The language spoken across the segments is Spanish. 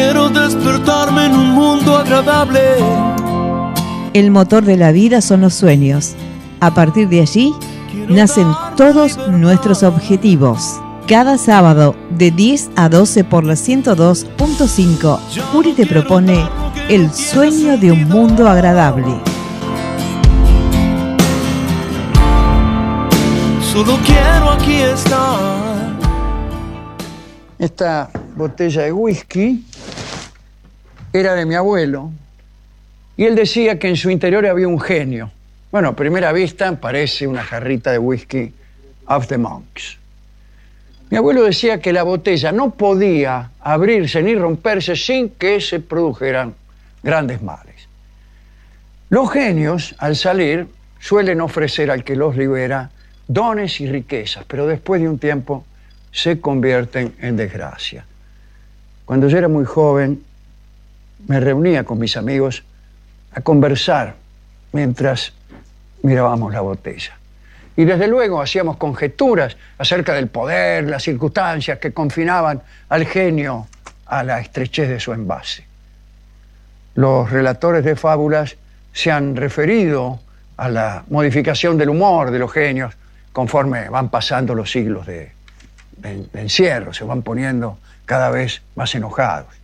quiero despertarme en un mundo agradable. El motor de la vida son los sueños. A partir de allí nacen todos nuestros objetivos. Cada sábado de 10 a 12 por la 102.5, Uri te propone el sueño de un mundo agradable. Solo quiero aquí estar. Esta botella de whisky era de mi abuelo y él decía que en su interior había un genio. Bueno, a primera vista parece una jarrita de whisky of the monks. Mi abuelo decía que la botella no podía abrirse ni romperse sin que se produjeran grandes males. Los genios, al salir, suelen ofrecer al que los libera dones y riquezas, pero después de un tiempo se convierten en desgracia. Cuando yo era muy joven, me reunía con mis amigos a conversar mientras mirábamos la botella. Y desde luego hacíamos conjeturas acerca del poder, las circunstancias que confinaban al genio a la estrechez de su envase. Los relatores de fábulas se han referido a la modificación del humor de los genios conforme van pasando los siglos de, encierro, se van poniendo cada vez más enojados.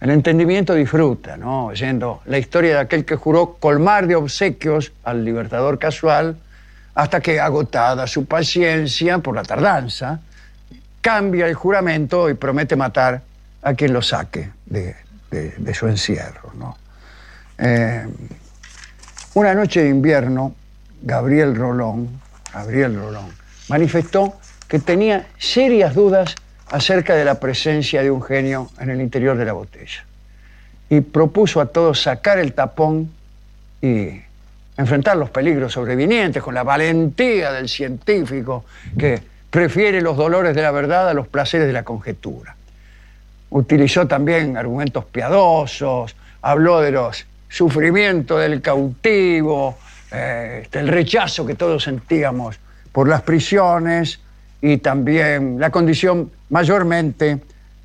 El entendimiento disfruta, ¿no? Oyendo la historia de aquel que juró colmar de obsequios al libertador casual hasta que, agotada su paciencia por la tardanza, cambia el juramento y promete matar a quien lo saque de, de- su encierro. Eh, una noche de invierno, Gabriel Rolón, Gabriel Rolón, manifestó que tenía serias dudas acerca de la presencia de un genio en el interior de la botella. Y propuso a todos sacar el tapón y enfrentar los peligros sobrevinientes con la valentía del científico que prefiere los dolores de la verdad a los placeres de la conjetura. Utilizó también argumentos piadosos, habló de los sufrimientos del cautivo, eh, este, el rechazo que todos sentíamos por las prisiones y también la condición mayormente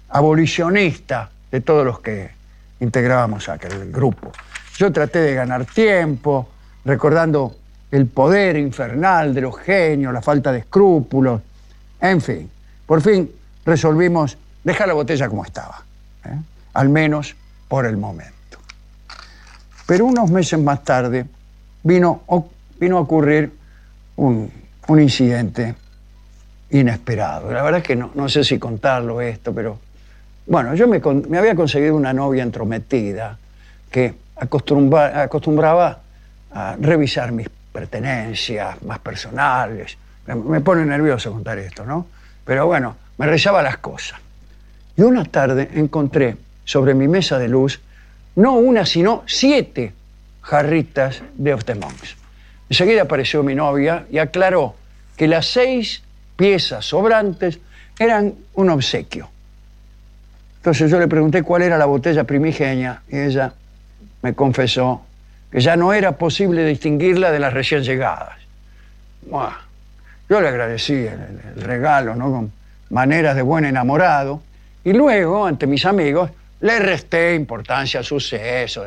abolicionista de todos los que integrábamos aquel grupo. Yo traté de ganar tiempo, recordando el poder infernal de los genios, la falta de escrúpulos, en fin. Por fin resolvimos dejar la botella como estaba, ¿eh? al menos por el momento. Pero unos meses más tarde vino, vino a ocurrir un, un incidente inesperado. La verdad es que no, no sé si contarlo esto, pero bueno, yo me, me había conseguido una novia entrometida que acostumbra- acostumbraba a revisar mis pertenencias más personales. Me, me pone nervioso contar esto, ¿no? Pero bueno, me rezaba las cosas. Y una tarde encontré sobre mi mesa de luz no una, sino siete jarritas de Of the Monks. Enseguida apareció mi novia y aclaró que las seis piezas sobrantes eran un obsequio. Entonces yo le pregunté cuál era la botella primigenia y ella me confesó que ya no era posible distinguirla de las recién llegadas. Buah, yo le agradecí el, regalo, ¿no? Con maneras de buen enamorado. Y luego, ante mis amigos, le resté importancia al suceso.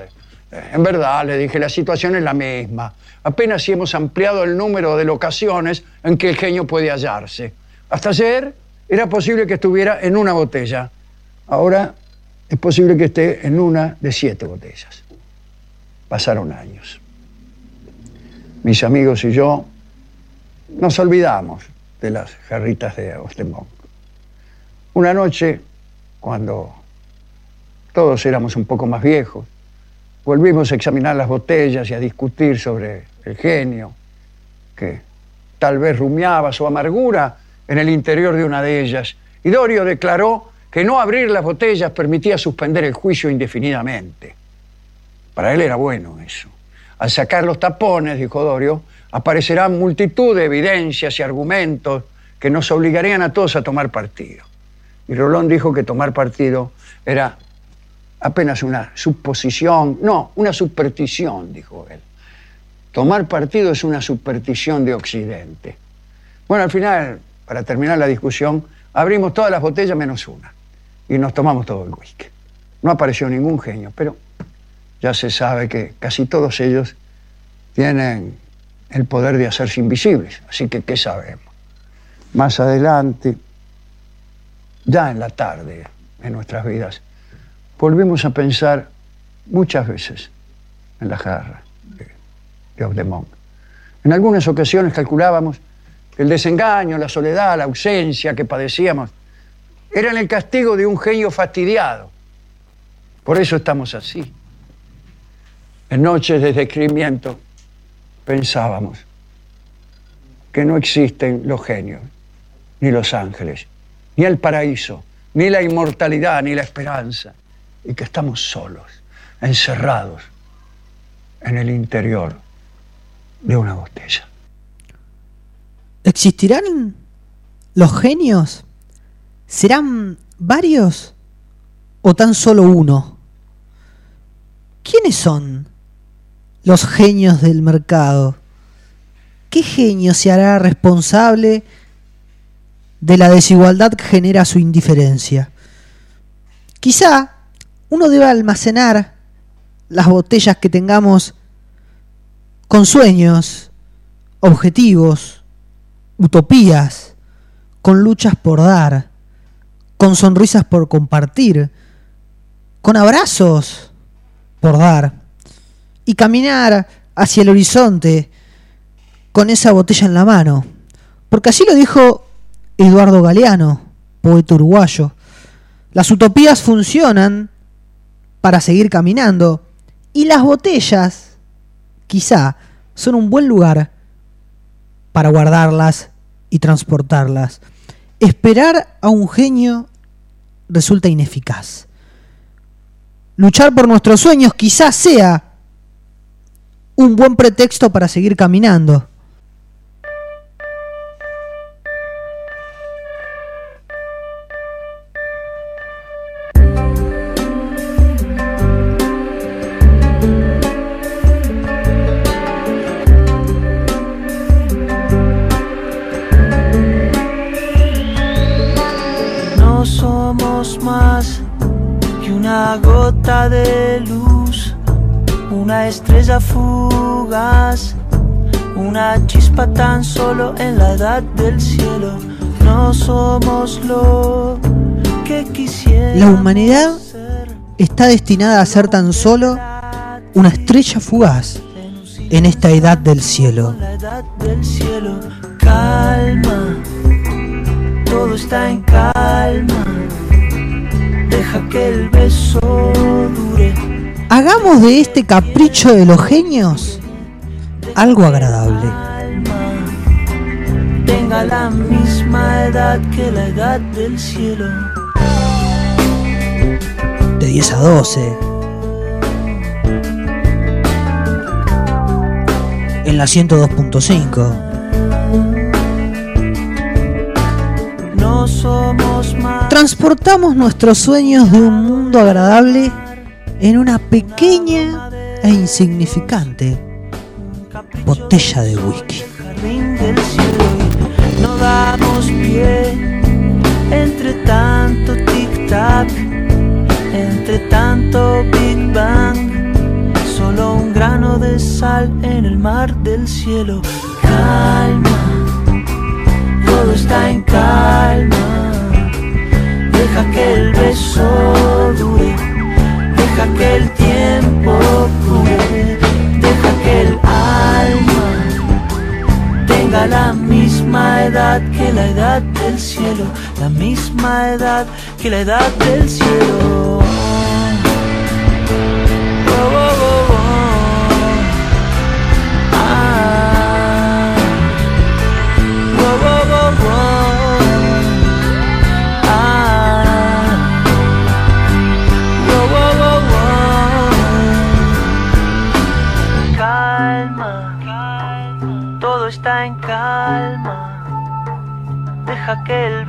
En verdad, le dije, la situación es la misma. Apenas si hemos ampliado el número de locaciones en que el genio puede hallarse. Hasta ayer era posible que estuviera en una botella. Ahora es posible que esté en una de siete botellas. Pasaron años. Mis amigos y yo nos olvidamos de las jarritas de Ostermonk. Una noche, cuando todos éramos un poco más viejos, volvimos a examinar las botellas y a discutir sobre el genio, que tal vez rumiaba su amargura en el interior de una de ellas. Y Dorio declaró que no abrir las botellas permitía suspender el juicio indefinidamente. Para él era bueno eso. Al sacar los tapones, dijo Dorio, aparecerán multitud de evidencias y argumentos que nos obligarían a todos a tomar partido. Y Rolón dijo que tomar partido era apenas una suposición, no, una superstición, dijo él. Tomar partido es una superstición de Occidente. Bueno, al final, para terminar la discusión, abrimos todas las botellas menos una y nos tomamos todo el whisky. No apareció ningún genio, pero ya se sabe que casi todos ellos tienen el poder de hacerse invisibles. Así que, ¿qué sabemos? Más adelante, ya en la tarde, en nuestras vidas, volvemos a pensar muchas veces en la jarra de, de En algunas ocasiones calculábamos que el desengaño, la soledad, la ausencia que padecíamos eran el castigo de un genio fastidiado. Por eso estamos así. En noches de descrimiento pensábamos que no existen los genios, ni los ángeles, ni el paraíso, ni la inmortalidad, ni la esperanza, y que estamos solos, encerrados en el interior de una botella. ¿Existirán los genios? ¿Serán varios o tan solo uno? ¿Quiénes son los genios del mercado? ¿Qué genio se hará responsable de la desigualdad que genera su indiferencia? Quizá uno debe almacenar las botellas que tengamos con sueños, objetivos, utopías, con luchas por dar, con sonrisas por compartir, con abrazos por dar, y caminar hacia el horizonte con esa botella en la mano. Porque así lo dijo Eduardo Galeano, poeta uruguayo. Las utopías funcionan para seguir caminando y las botellas, quizá, son un buen lugar para guardarlas y transportarlas. Esperar a un genio resulta ineficaz. Luchar por nuestros sueños quizás sea un buen pretexto para seguir caminando. Una gota de luz, una estrella fugaz, una chispa tan solo en la edad del cielo. No somos lo que quisiera. La humanidad está destinada a ser tan solo una estrella fugaz en esta edad del cielo. la edad del cielo. Calma, todo está en calma. Deja que el beso dure. Hagamos de este capricho de los genios algo agradable. Tenga la misma edad que la edad del cielo. De 10 a 12. En la 102.5. Transportamos nuestros sueños de un mundo agradable en una pequeña e insignificante botella de whisky. no damos pie entre tanto tic-tac, entre tanto Big Bang, solo un grano de sal en el mar del cielo. Calma, todo está en calma, beso dure, deja que el tiempo cure, deja que el alma tenga la misma edad que la edad del cielo, la misma edad que la edad del cielo.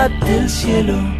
edad del cielo